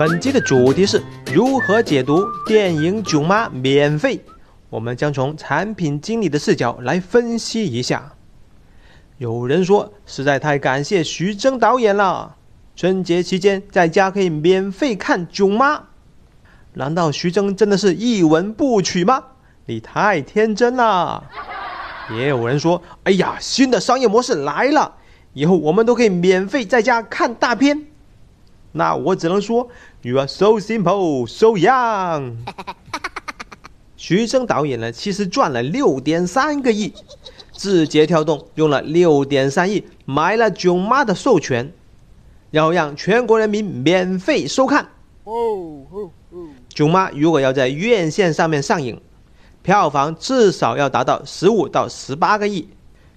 本集的主题是如何解读电影《囧妈》免费。我们将从产品经理的视角来分析一下。有人说，实在太感谢徐峥导演了，春节期间在家可以免费看《囧妈》。难道徐峥真的是一文不取吗？你太天真了。也有人说，哎呀，新的商业模式来了，以后我们都可以免费在家看大片。那我只能说，You are so simple, so young。徐峥导演呢，其实赚了六点三个亿，字节跳动用了六点三亿买了《囧妈》的授权，然后让全国人民免费收看。哦哦哦！《囧妈》如果要在院线上面上映，票房至少要达到十五到十八个亿，《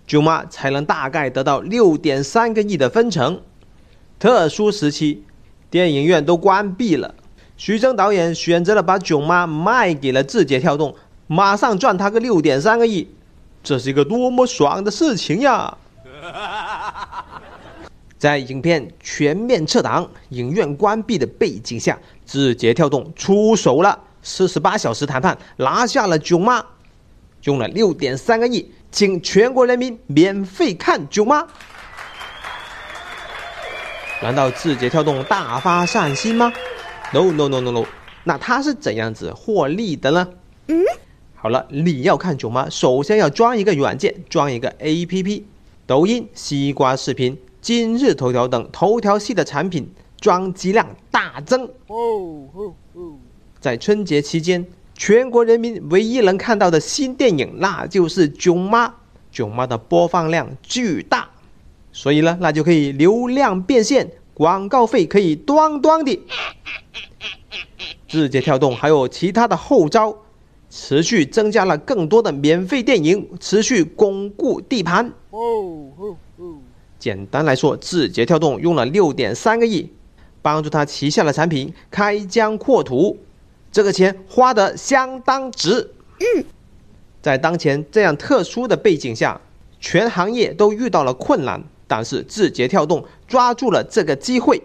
囧妈》才能大概得到六点三个亿的分成。特殊时期。电影院都关闭了，徐峥导演选择了把《囧妈》卖给了字节跳动，马上赚他个六点三个亿，这是一个多么爽的事情呀！在影片全面撤档、影院关闭的背景下，字节跳动出手了，四十八小时谈判拿下了《囧妈》，用了六点三个亿，请全国人民免费看《囧妈》。难道字节跳动大发善心吗？No No No No No，那它是怎样子获利的呢？嗯，好了，你要看囧妈，首先要装一个软件，装一个 APP。抖音、西瓜视频、今日头条等头条系的产品装机量大增。哦哦哦！在春节期间，全国人民唯一能看到的新电影，那就是囧妈。囧妈的播放量巨大。所以呢，那就可以流量变现，广告费可以端端的。字节跳动还有其他的后招，持续增加了更多的免费电影，持续巩固地盘。哦哦哦！简单来说，字节跳动用了六点三个亿，帮助他旗下的产品开疆扩土，这个钱花得相当值。嗯，在当前这样特殊的背景下，全行业都遇到了困难。但是字节跳动抓住了这个机会，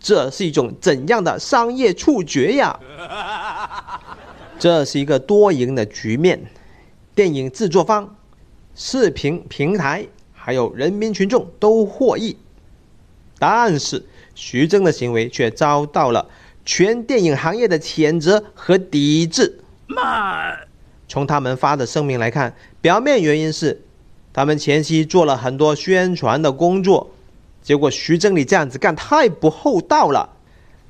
这是一种怎样的商业触觉呀？这是一个多赢的局面，电影制作方、视频平台还有人民群众都获益。但是徐峥的行为却遭到了全电影行业的谴责和抵制。妈，从他们发的声明来看，表面原因是。他们前期做了很多宣传的工作，结果徐峥你这样子干太不厚道了。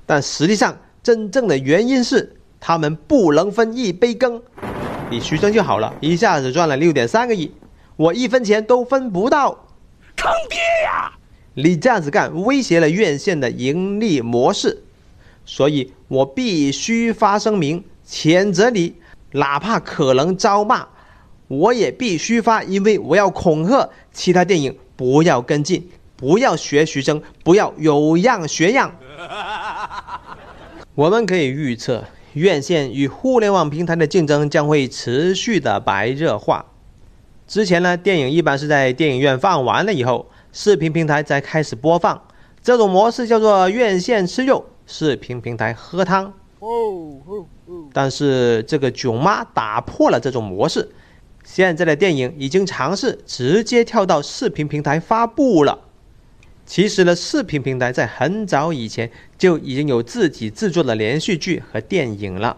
但实际上，真正的原因是他们不能分一杯羹。你徐峥就好了，一下子赚了六点三个亿，我一分钱都分不到，坑爹呀！你这样子干威胁了院线的盈利模式，所以我必须发声明谴责你，哪怕可能遭骂。我也必须发，因为我要恐吓其他电影不要跟进，不要学徐峥，不要有样学样。我们可以预测，院线与互联网平台的竞争将会持续的白热化。之前呢，电影一般是在电影院放完了以后，视频平台才开始播放，这种模式叫做院线吃肉，视频平台喝汤。但是这个囧妈打破了这种模式。现在的电影已经尝试直接跳到视频平台发布了。其实呢，视频平台在很早以前就已经有自己制作的连续剧和电影了。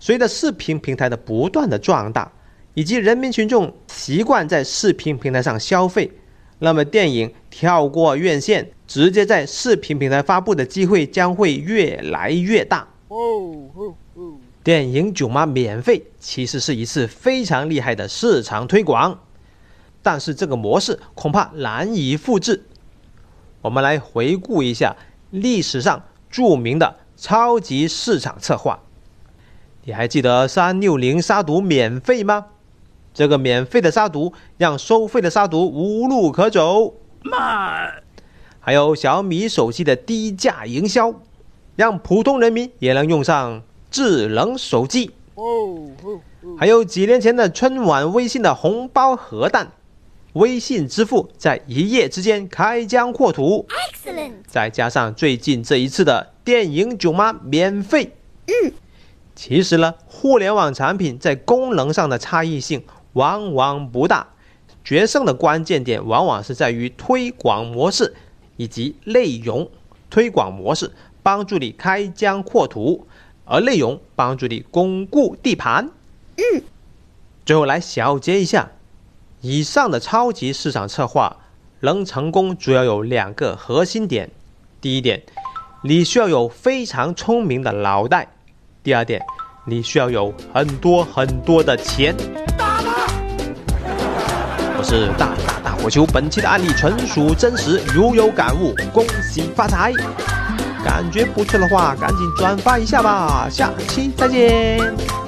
随着视频平台的不断的壮大，以及人民群众习惯在视频平台上消费，那么电影跳过院线直接在视频平台发布的机会将会越来越大。哦。电影《囧妈》免费，其实是一次非常厉害的市场推广，但是这个模式恐怕难以复制。我们来回顾一下历史上著名的超级市场策划，你还记得三六零杀毒免费吗？这个免费的杀毒让收费的杀毒无路可走。妈，还有小米手机的低价营销，让普通人民也能用上。智能手机。哦，还有几年前的春晚微信的红包核弹，微信支付在一夜之间开疆扩土，excellent。再加上最近这一次的电影囧妈免费，嗯，其实呢，互联网产品在功能上的差异性往往不大，决胜的关键点往往是在于推广模式以及内容。推广模式帮助你开疆扩土，而内容帮助你巩固地盘。嗯，最后来小结一下。以上的超级市场策划能成功，主要有两个核心点：第一点，你需要有非常聪明的脑袋；第二点，你需要有很多很多的钱。我是大大大火球，本期的案例纯属真实，如有感悟，恭喜发财！感觉不错的话，赶紧转发一下吧，下期再见。